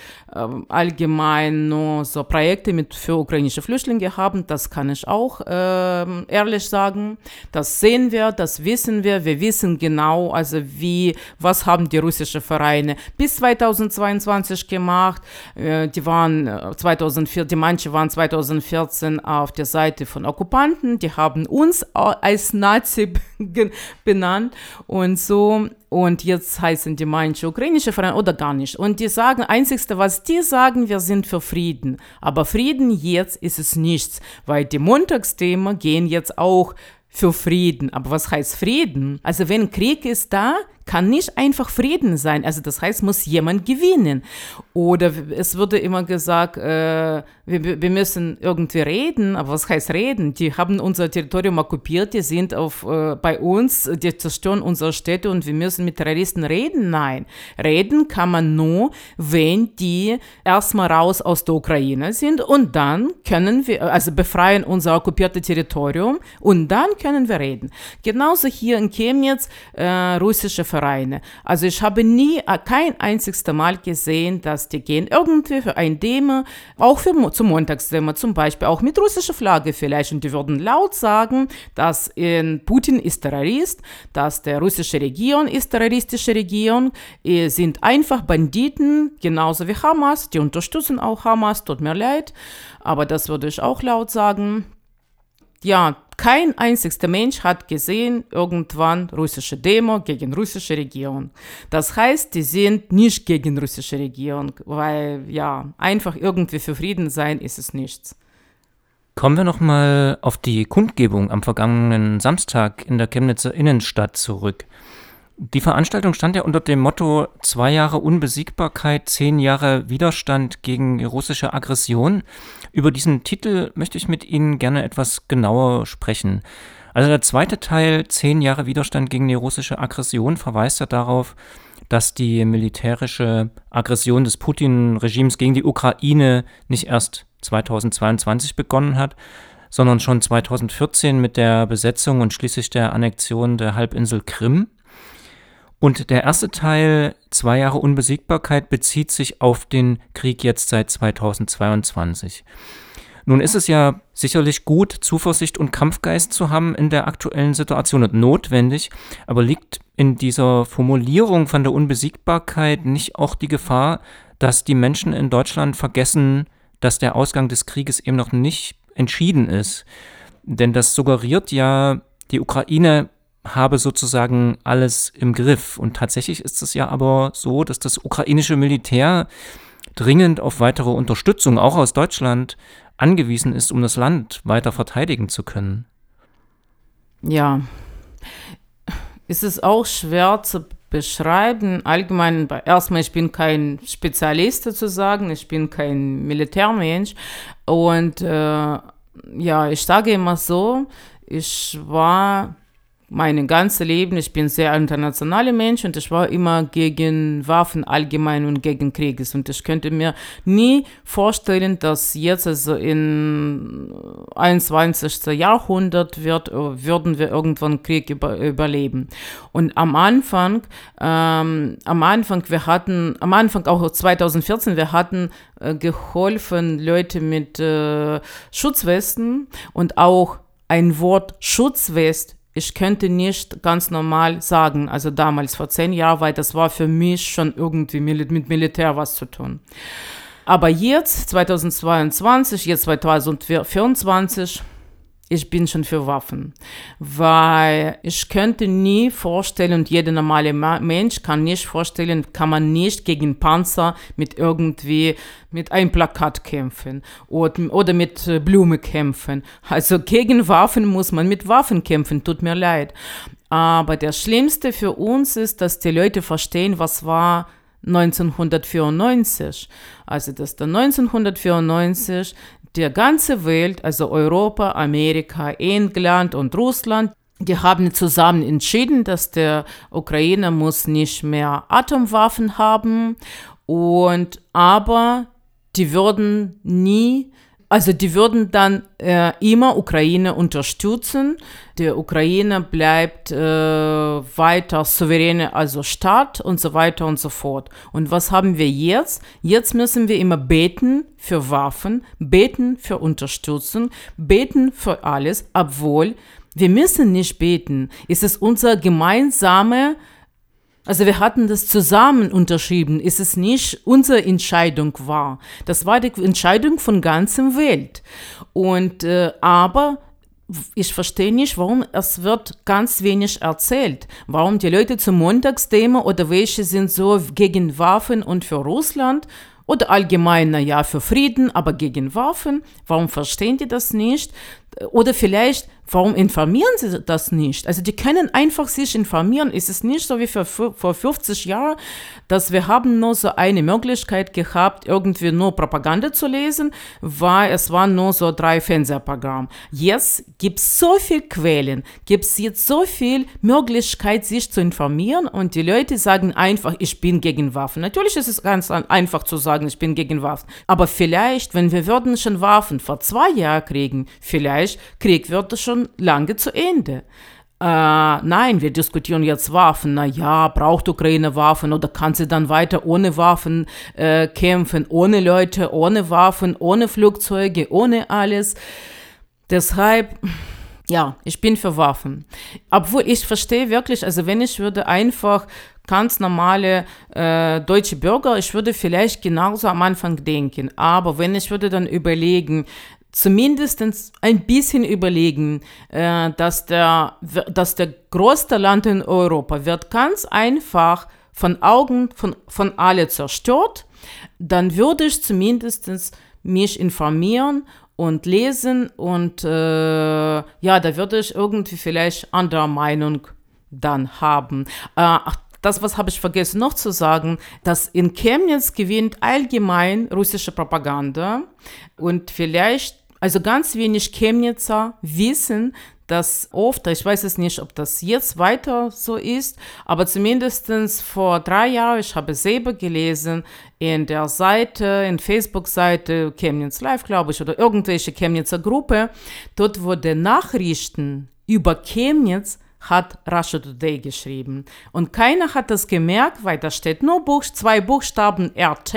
allgemein nur so Projekte mit für ukrainische Flüchtlinge haben. Das kann ich auch äh, ehrlich sagen. Das sehen wir, das wissen wir. Wir wissen genau, also wie, was haben die russischen Vereine bis 2022 gemacht. Äh, die waren 2004, äh, die manche waren 2014 auf der Seite von Okkupanten, die haben uns als Nazi benannt und so. Und jetzt heißen die manche ukrainische Vereine oder gar nicht. Und die sagen, einzigste, was die sagen, wir sind für Frieden. Aber Frieden jetzt ist es nichts, weil die Montagsthemen gehen jetzt auch für Frieden. Aber was heißt Frieden? Also wenn Krieg ist da, kann nicht einfach Frieden sein. Also das heißt, muss jemand gewinnen. Oder es wurde immer gesagt, äh, wir, wir, müssen irgendwie reden. Aber was heißt reden? Die haben unser Territorium okkupiert, die sind auf, äh, bei uns, die zerstören unsere Städte und wir müssen mit Terroristen reden. Nein, reden kann man nur, wenn die erstmal raus aus der Ukraine sind und dann können wir, also befreien unser okkupiertes Territorium und dann können wir reden. Genauso hier in Chemnitz, äh, russische Vereine. Also ich habe nie, äh, kein einziges Mal gesehen, dass die gehen irgendwie für ein Demo, auch für, zum Montagsdemo zum Beispiel, auch mit russischer Flagge vielleicht. Und die würden laut sagen, dass in Putin ist Terrorist, dass der russische Regierung ist terroristische Regierung, sind einfach Banditen, genauso wie Hamas. Die unterstützen auch Hamas, tut mir leid, aber das würde ich auch laut sagen. Ja, kein einziger Mensch hat gesehen irgendwann russische Demo gegen russische Regierung. Das heißt, die sind nicht gegen russische Regierung, weil ja, einfach irgendwie für Frieden sein ist es nichts. Kommen wir nochmal auf die Kundgebung am vergangenen Samstag in der Chemnitzer Innenstadt zurück. Die Veranstaltung stand ja unter dem Motto zwei Jahre Unbesiegbarkeit, zehn Jahre Widerstand gegen russische Aggression. Über diesen Titel möchte ich mit Ihnen gerne etwas genauer sprechen. Also der zweite Teil, zehn Jahre Widerstand gegen die russische Aggression, verweist ja darauf, dass die militärische Aggression des Putin-Regimes gegen die Ukraine nicht erst 2022 begonnen hat, sondern schon 2014 mit der Besetzung und schließlich der Annexion der Halbinsel Krim. Und der erste Teil, zwei Jahre Unbesiegbarkeit, bezieht sich auf den Krieg jetzt seit 2022. Nun ist es ja sicherlich gut, Zuversicht und Kampfgeist zu haben in der aktuellen Situation und notwendig, aber liegt in dieser Formulierung von der Unbesiegbarkeit nicht auch die Gefahr, dass die Menschen in Deutschland vergessen, dass der Ausgang des Krieges eben noch nicht entschieden ist? Denn das suggeriert ja, die Ukraine habe sozusagen alles im Griff. Und tatsächlich ist es ja aber so, dass das ukrainische Militär dringend auf weitere Unterstützung, auch aus Deutschland, angewiesen ist, um das Land weiter verteidigen zu können. Ja, ist es auch schwer zu beschreiben. Allgemein, erstmal, ich bin kein Spezialist sozusagen, ich bin kein Militärmensch. Und äh, ja, ich sage immer so, ich war mein ganzes Leben, ich bin sehr internationaler Mensch und ich war immer gegen Waffen allgemein und gegen Krieges. Und ich könnte mir nie vorstellen, dass jetzt also im 21. Jahrhundert wird, würden wir irgendwann Krieg über, überleben. Und am Anfang, ähm, am Anfang, wir hatten, am Anfang auch 2014, wir hatten äh, geholfen, Leute mit äh, Schutzwesten und auch ein Wort Schutzwest ich könnte nicht ganz normal sagen, also damals vor zehn Jahren, weil das war für mich schon irgendwie mit Militär was zu tun. Aber jetzt, 2022, jetzt 2024, ich bin schon für Waffen, weil ich könnte nie vorstellen und jeder normale Mensch kann nicht vorstellen, kann man nicht gegen Panzer mit irgendwie mit einem Plakat kämpfen oder, oder mit äh, Blume kämpfen. Also gegen Waffen muss man mit Waffen kämpfen, tut mir leid. Aber das Schlimmste für uns ist, dass die Leute verstehen, was war 1994. Also, dass der 1994 der ganze Welt, also Europa, Amerika, England und Russland, die haben zusammen entschieden, dass der Ukraine muss nicht mehr Atomwaffen haben. Und aber die würden nie also die würden dann äh, immer Ukraine unterstützen. Die Ukraine bleibt äh, weiter souveräne, also Staat und so weiter und so fort. Und was haben wir jetzt? Jetzt müssen wir immer beten für Waffen, beten für Unterstützung, beten für alles, obwohl wir müssen nicht beten. Es ist unser gemeinsamer also wir hatten das zusammen unterschrieben, ist es nicht unsere Entscheidung war. Das war die Entscheidung von ganzem Welt. Und äh, aber ich verstehe nicht, warum es wird ganz wenig erzählt. Warum die Leute zum Montagsdemo oder welche sind so gegen Waffen und für Russland oder allgemein, naja, für Frieden, aber gegen Waffen. Warum verstehen die das nicht? Oder vielleicht, warum informieren sie das nicht? Also die können einfach sich informieren. Es ist nicht so wie vor, vor 50 Jahren, dass wir haben nur so eine Möglichkeit gehabt, irgendwie nur Propaganda zu lesen, weil es waren nur so drei Fernsehprogramme. Jetzt gibt es so viele Quellen, gibt es jetzt so viel Möglichkeit, sich zu informieren und die Leute sagen einfach, ich bin gegen Waffen. Natürlich ist es ganz einfach zu sagen, ich bin gegen Waffen. Aber vielleicht, wenn wir würden schon Waffen vor zwei Jahren kriegen, vielleicht Krieg wird schon lange zu Ende. Äh, nein, wir diskutieren jetzt Waffen. Na ja, braucht Ukraine Waffen oder kann sie dann weiter ohne Waffen äh, kämpfen, ohne Leute, ohne Waffen, ohne Flugzeuge, ohne alles. Deshalb, ja, ich bin für Waffen. Obwohl ich verstehe wirklich, also wenn ich würde einfach ganz normale äh, deutsche Bürger, ich würde vielleicht genauso am Anfang denken. Aber wenn ich würde dann überlegen, zumindest ein bisschen überlegen, äh, dass, der, dass der größte Land in Europa wird ganz einfach von Augen von, von alle zerstört, dann würde ich zumindest mich informieren und lesen und äh, ja, da würde ich irgendwie vielleicht andere Meinung dann haben. Äh, das, was habe ich vergessen noch zu sagen, dass in Chemnitz gewinnt allgemein russische Propaganda und vielleicht, also ganz wenig Chemnitzer wissen, dass oft, ich weiß es nicht, ob das jetzt weiter so ist, aber zumindest vor drei Jahren, ich habe selber gelesen, in der Seite, in Facebook-Seite Chemnitz Live, glaube ich, oder irgendwelche Chemnitzer Gruppe, dort wurde Nachrichten über Chemnitz hat Russia Today geschrieben. Und keiner hat das gemerkt, weil da steht nur Buch, zwei Buchstaben RT.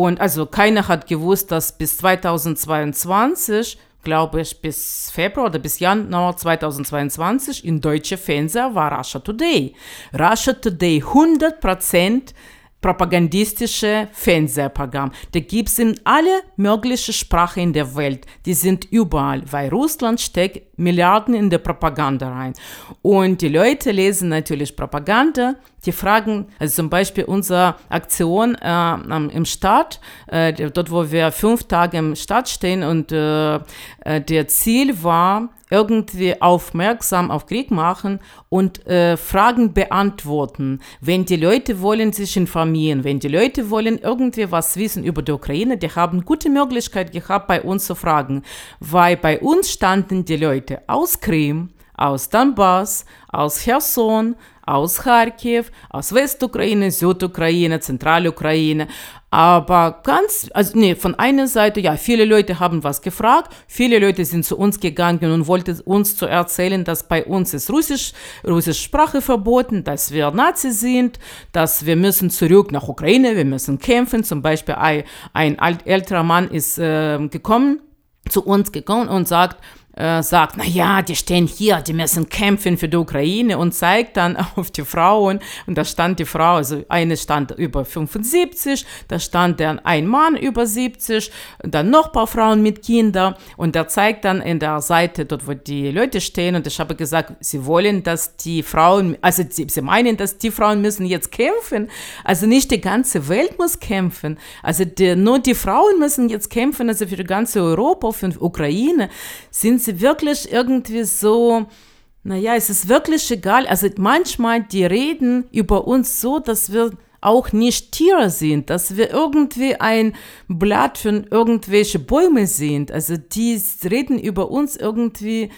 Und also keiner hat gewusst, dass bis 2022 glaube ich, bis Februar oder bis Januar 2022 in deutsche Fernseher war Russia Today. Russia Today 100 Prozent propagandistische Fernsehprogramm. Da gibt es in alle möglichen Sprachen in der Welt. Die sind überall, weil Russland steckt Milliarden in der Propaganda rein. Und die Leute lesen natürlich Propaganda. Die fragen, also zum Beispiel unsere Aktion äh, im Stadt, äh, dort wo wir fünf Tage im Stadt stehen und äh, äh der Ziel war, irgendwie aufmerksam auf Krieg machen und äh, Fragen beantworten. Wenn die Leute wollen sich informieren, wenn die Leute wollen irgendwie was wissen über die Ukraine, die haben gute Möglichkeit gehabt, bei uns zu fragen, weil bei uns standen die Leute aus Krim, aus Donbass, aus Cherson, aus Kharkiv, aus Westukraine, Südukraine, Zentralukraine. Aber ganz, also nee, von einer Seite, ja, viele Leute haben was gefragt, viele Leute sind zu uns gegangen und wollten uns zu erzählen, dass bei uns ist Russisch, russische Sprache verboten, dass wir Nazi sind, dass wir müssen zurück nach Ukraine, wir müssen kämpfen. Zum Beispiel ein, ein älterer Mann ist äh, gekommen, zu uns gekommen und sagt, äh, sagt, na ja, die stehen hier, die müssen kämpfen für die Ukraine und zeigt dann auf die Frauen. Und da stand die Frau, also eine stand über 75, da stand dann ein Mann über 70, dann noch ein paar Frauen mit Kindern. Und der zeigt dann in der Seite dort, wo die Leute stehen und ich habe gesagt, sie wollen, dass die Frauen, also sie, sie meinen, dass die Frauen müssen jetzt kämpfen, also nicht die ganze Welt muss kämpfen, also die, nur die Frauen müssen jetzt kämpfen, also für die ganze Europa, für die Ukraine, sind sie wirklich irgendwie so, naja, es ist wirklich egal. Also manchmal, die reden über uns so, dass wir auch nicht Tiere sind, dass wir irgendwie ein Blatt von irgendwelche Bäume sind. Also die reden über uns irgendwie,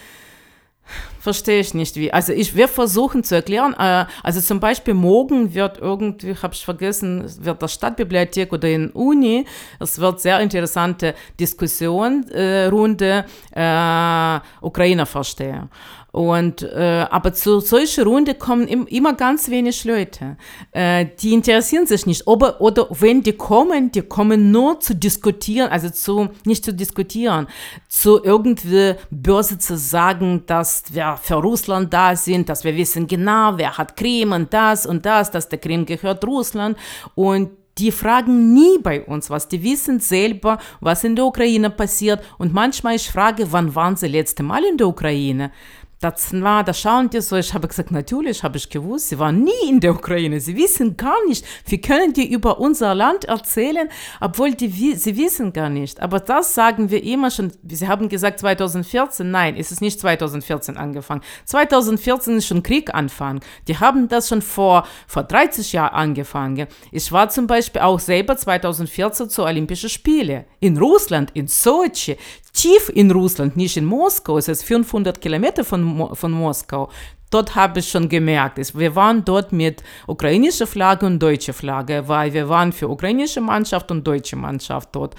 Verstehe ich nicht wie. Also ich werde versuchen zu erklären. Äh, also zum Beispiel morgen wird irgendwie, habe ich vergessen, wird der Stadtbibliothek oder in Uni, es wird sehr interessante Diskussionrunde äh, Ukrainer verstehen. Und, äh, aber zu solchen Runde kommen im, immer ganz wenig Leute. Äh, die interessieren sich nicht. Oder, oder wenn die kommen, die kommen nur zu diskutieren, also zu, nicht zu diskutieren, zu irgendwie böse zu sagen, dass wir für Russland da sind, dass wir wissen genau, wer hat Krim und das und das, dass der Krim gehört Russland. Und die fragen nie bei uns was. Die wissen selber, was in der Ukraine passiert. Und manchmal ich frage, wann waren sie letzte Mal in der Ukraine? Das war, da schauen die so, ich habe gesagt, natürlich habe ich gewusst, sie waren nie in der Ukraine, sie wissen gar nicht, wie können die über unser Land erzählen, obwohl die, sie wissen gar nicht. Aber das sagen wir immer schon, sie haben gesagt 2014, nein, es ist nicht 2014 angefangen. 2014 ist schon Krieg angefangen. Die haben das schon vor, vor 30 Jahren angefangen. Ich war zum Beispiel auch selber 2014 zu Olympischen Spiele in Russland, in Sochi tief in Russland, nicht in Moskau, es ist 500 Kilometer von, von Moskau. Dort habe ich schon gemerkt, wir waren dort mit ukrainischer Flagge und deutscher Flagge, weil wir waren für ukrainische Mannschaft und deutsche Mannschaft dort.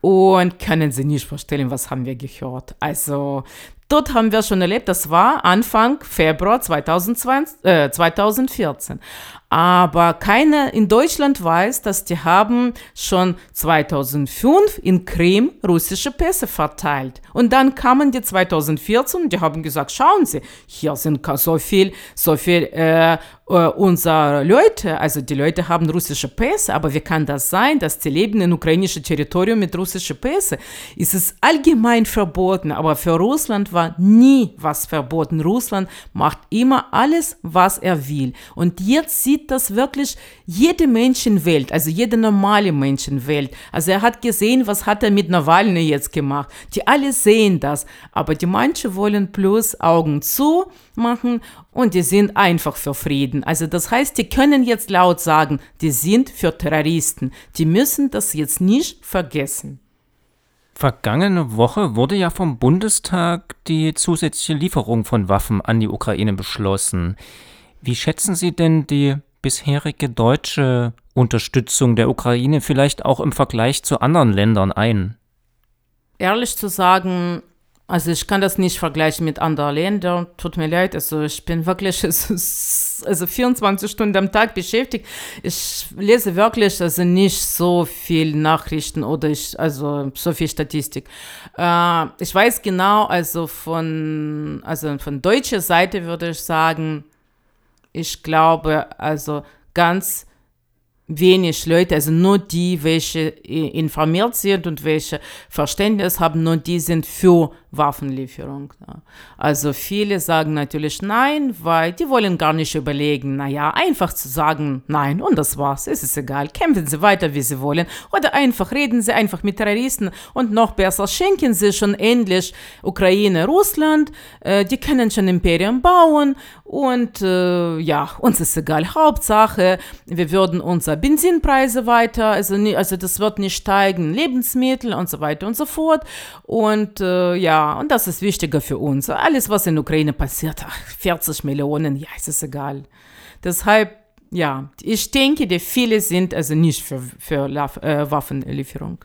Und können Sie nicht vorstellen, was haben wir gehört. Also dort haben wir schon erlebt, das war Anfang Februar 2020, äh, 2014. Aber keiner in Deutschland weiß, dass die haben schon 2005 in Krim russische Pässe verteilt. Und dann kamen die 2014 und die haben gesagt, schauen Sie, hier sind so viel, so viel äh, äh, unsere Leute, also die Leute haben russische Pässe, aber wie kann das sein, dass die leben in ukrainischem Territorium mit russischen Pässe? Es ist allgemein verboten, aber für Russland war nie was verboten. Russland macht immer alles, was er will. Und jetzt sieht das wirklich jede Menschenwelt, also jede normale Menschenwelt. Also er hat gesehen, was hat er mit Nawalny jetzt gemacht. Die alle sehen das, aber die manche wollen bloß Augen zu machen und die sind einfach für Frieden. Also das heißt, die können jetzt laut sagen, die sind für Terroristen. Die müssen das jetzt nicht vergessen. Vergangene Woche wurde ja vom Bundestag die zusätzliche Lieferung von Waffen an die Ukraine beschlossen. Wie schätzen Sie denn die bisherige deutsche Unterstützung der Ukraine vielleicht auch im Vergleich zu anderen Ländern ein? Ehrlich zu sagen, also ich kann das nicht vergleichen mit anderen Ländern. Tut mir leid. Also ich bin wirklich also 24 Stunden am Tag beschäftigt. Ich lese wirklich also nicht so viel Nachrichten oder ich, also so viel Statistik. Äh, ich weiß genau, also von, also von deutscher Seite würde ich sagen, ich glaube, also ganz wenig Leute, also nur die, welche informiert sind und welche Verständnis haben, nur die sind für Waffenlieferung. Also viele sagen natürlich nein, weil die wollen gar nicht überlegen, naja, einfach zu sagen nein und das war's, es ist egal, kämpfen sie weiter, wie sie wollen oder einfach reden sie einfach mit Terroristen und noch besser schenken sie schon endlich Ukraine, Russland, äh, die können schon Imperium bauen und äh, ja, uns ist egal, Hauptsache, wir würden unsere Benzinpreise weiter, also, also das wird nicht steigen, Lebensmittel und so weiter und so fort und äh, ja, und das ist wichtiger für uns. Alles, was in Ukraine passiert, ach, 40 Millionen, ja, ist es egal. Deshalb, ja, ich denke, die viele sind also nicht für, für äh, Waffenlieferung.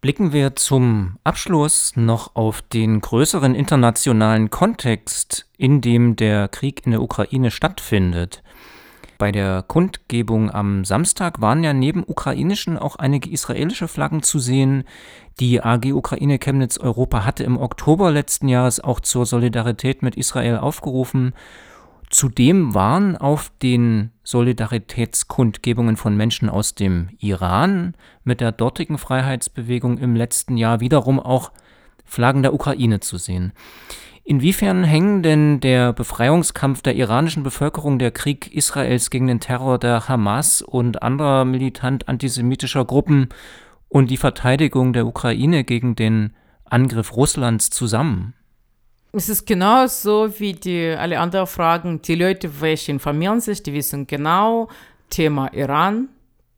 Blicken wir zum Abschluss noch auf den größeren internationalen Kontext, in dem der Krieg in der Ukraine stattfindet. Bei der Kundgebung am Samstag waren ja neben ukrainischen auch einige israelische Flaggen zu sehen. Die AG Ukraine Chemnitz Europa hatte im Oktober letzten Jahres auch zur Solidarität mit Israel aufgerufen. Zudem waren auf den Solidaritätskundgebungen von Menschen aus dem Iran mit der dortigen Freiheitsbewegung im letzten Jahr wiederum auch Flaggen der Ukraine zu sehen. Inwiefern hängen denn der Befreiungskampf der iranischen Bevölkerung, der Krieg Israels gegen den Terror der Hamas und anderer militant antisemitischer Gruppen und die Verteidigung der Ukraine gegen den Angriff Russlands zusammen? Es ist genau so wie die alle anderen Fragen. Die Leute, welche informieren sich, die wissen genau, Thema Iran,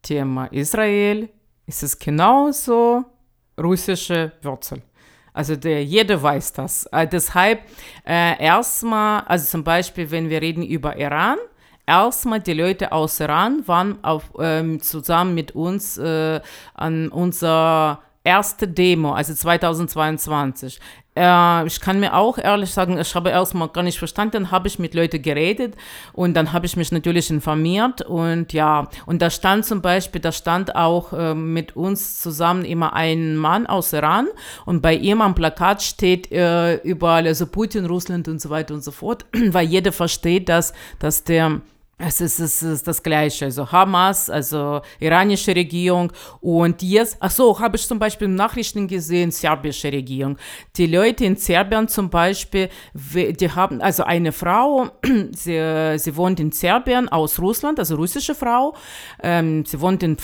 Thema Israel, es ist genauso russische Wurzel. Also der, jeder weiß das. Äh, deshalb äh, erstmal, also zum Beispiel, wenn wir reden über Iran, erstmal die Leute aus Iran waren auf, ähm, zusammen mit uns äh, an unserer erste Demo, also 2022. Äh, ich kann mir auch ehrlich sagen, ich habe erstmal gar nicht verstanden, habe ich mit Leuten geredet und dann habe ich mich natürlich informiert und ja, und da stand zum Beispiel, da stand auch äh, mit uns zusammen immer ein Mann aus Iran und bei ihm am Plakat steht äh, überall, also Putin, Russland und so weiter und so fort, weil jeder versteht, dass, dass der es ist, es ist das Gleiche, also Hamas, also iranische Regierung und jetzt, ach so, habe ich zum Beispiel Nachrichten gesehen, serbische Regierung. Die Leute in Serbien zum Beispiel, die haben, also eine Frau, sie, sie wohnt in Serbien aus Russland, also russische Frau, ähm, sie wohnt in,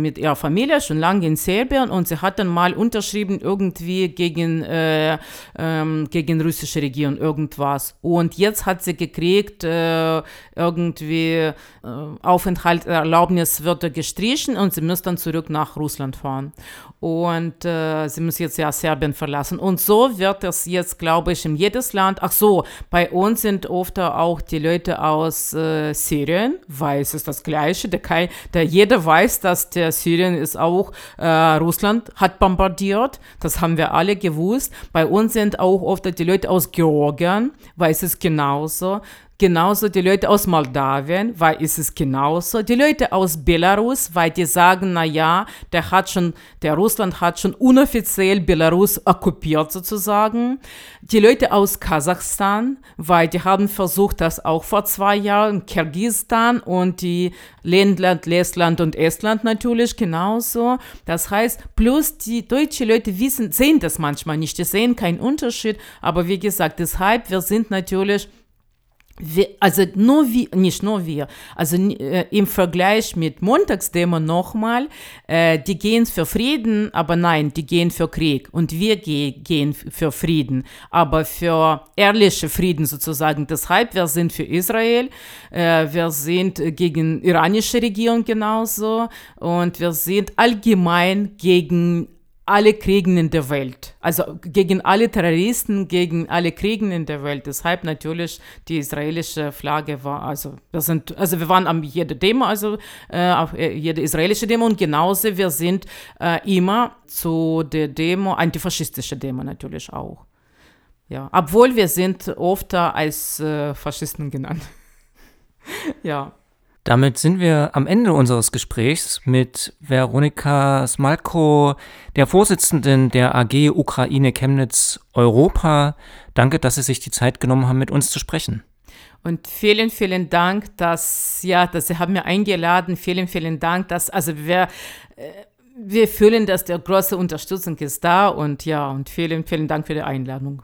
mit ihrer Familie schon lange in Serbien und sie hat dann mal unterschrieben irgendwie gegen, äh, ähm, gegen russische Regierung irgendwas. Und jetzt hat sie gekriegt äh, irgendwie irgendwie äh, Aufenthaltserlaubnis wird gestrichen und sie müssen dann zurück nach Russland fahren. Und äh, sie müssen jetzt ja Serbien verlassen. Und so wird es jetzt, glaube ich, in jedes Land. Ach so, bei uns sind oft auch die Leute aus äh, Syrien, weil es ist das Gleiche. Der, Kai, der jeder weiß, dass der Syrien ist auch äh, Russland hat bombardiert. Das haben wir alle gewusst. Bei uns sind auch oft die Leute aus Georgien, weil es ist genauso genauso die Leute aus Moldawien, weil ist es genauso, die Leute aus Belarus, weil die sagen, na ja, der hat schon, der Russland hat schon unoffiziell Belarus okkupiert sozusagen. Die Leute aus Kasachstan, weil die haben versucht, das auch vor zwei Jahren, Kirgisistan und die Ländland, Estland und Estland natürlich genauso. Das heißt, plus die deutschen Leute wissen, sehen das manchmal nicht, die sehen keinen Unterschied, aber wie gesagt, deshalb, wir sind natürlich also nur wir, nicht nur wir, also äh, im Vergleich mit Montagsdemo nochmal, äh, die gehen für Frieden, aber nein, die gehen für Krieg und wir ge gehen für Frieden, aber für ehrliche Frieden sozusagen. Deshalb, wir sind für Israel, äh, wir sind gegen iranische Regierung genauso und wir sind allgemein gegen alle Kriegen in der Welt. Also gegen alle Terroristen, gegen alle Kriegen in der Welt. Deshalb natürlich die israelische Flagge war, also wir sind, also wir waren am jede Demo, also äh, auf äh, jede israelische Demo und genauso wir sind äh, immer zu der Demo, antifaschistische Demo natürlich auch. Ja, obwohl wir sind oft als äh, Faschisten genannt. ja. Damit sind wir am Ende unseres Gesprächs mit Veronika Smalko, der Vorsitzenden der AG Ukraine Chemnitz Europa. Danke, dass Sie sich die Zeit genommen haben, mit uns zu sprechen. Und vielen, vielen Dank, dass, ja, dass Sie haben mir eingeladen. Vielen, vielen Dank, dass, also wir, äh, wir fühlen, dass der große Unterstützung ist da und ja, und vielen, vielen Dank für die Einladung.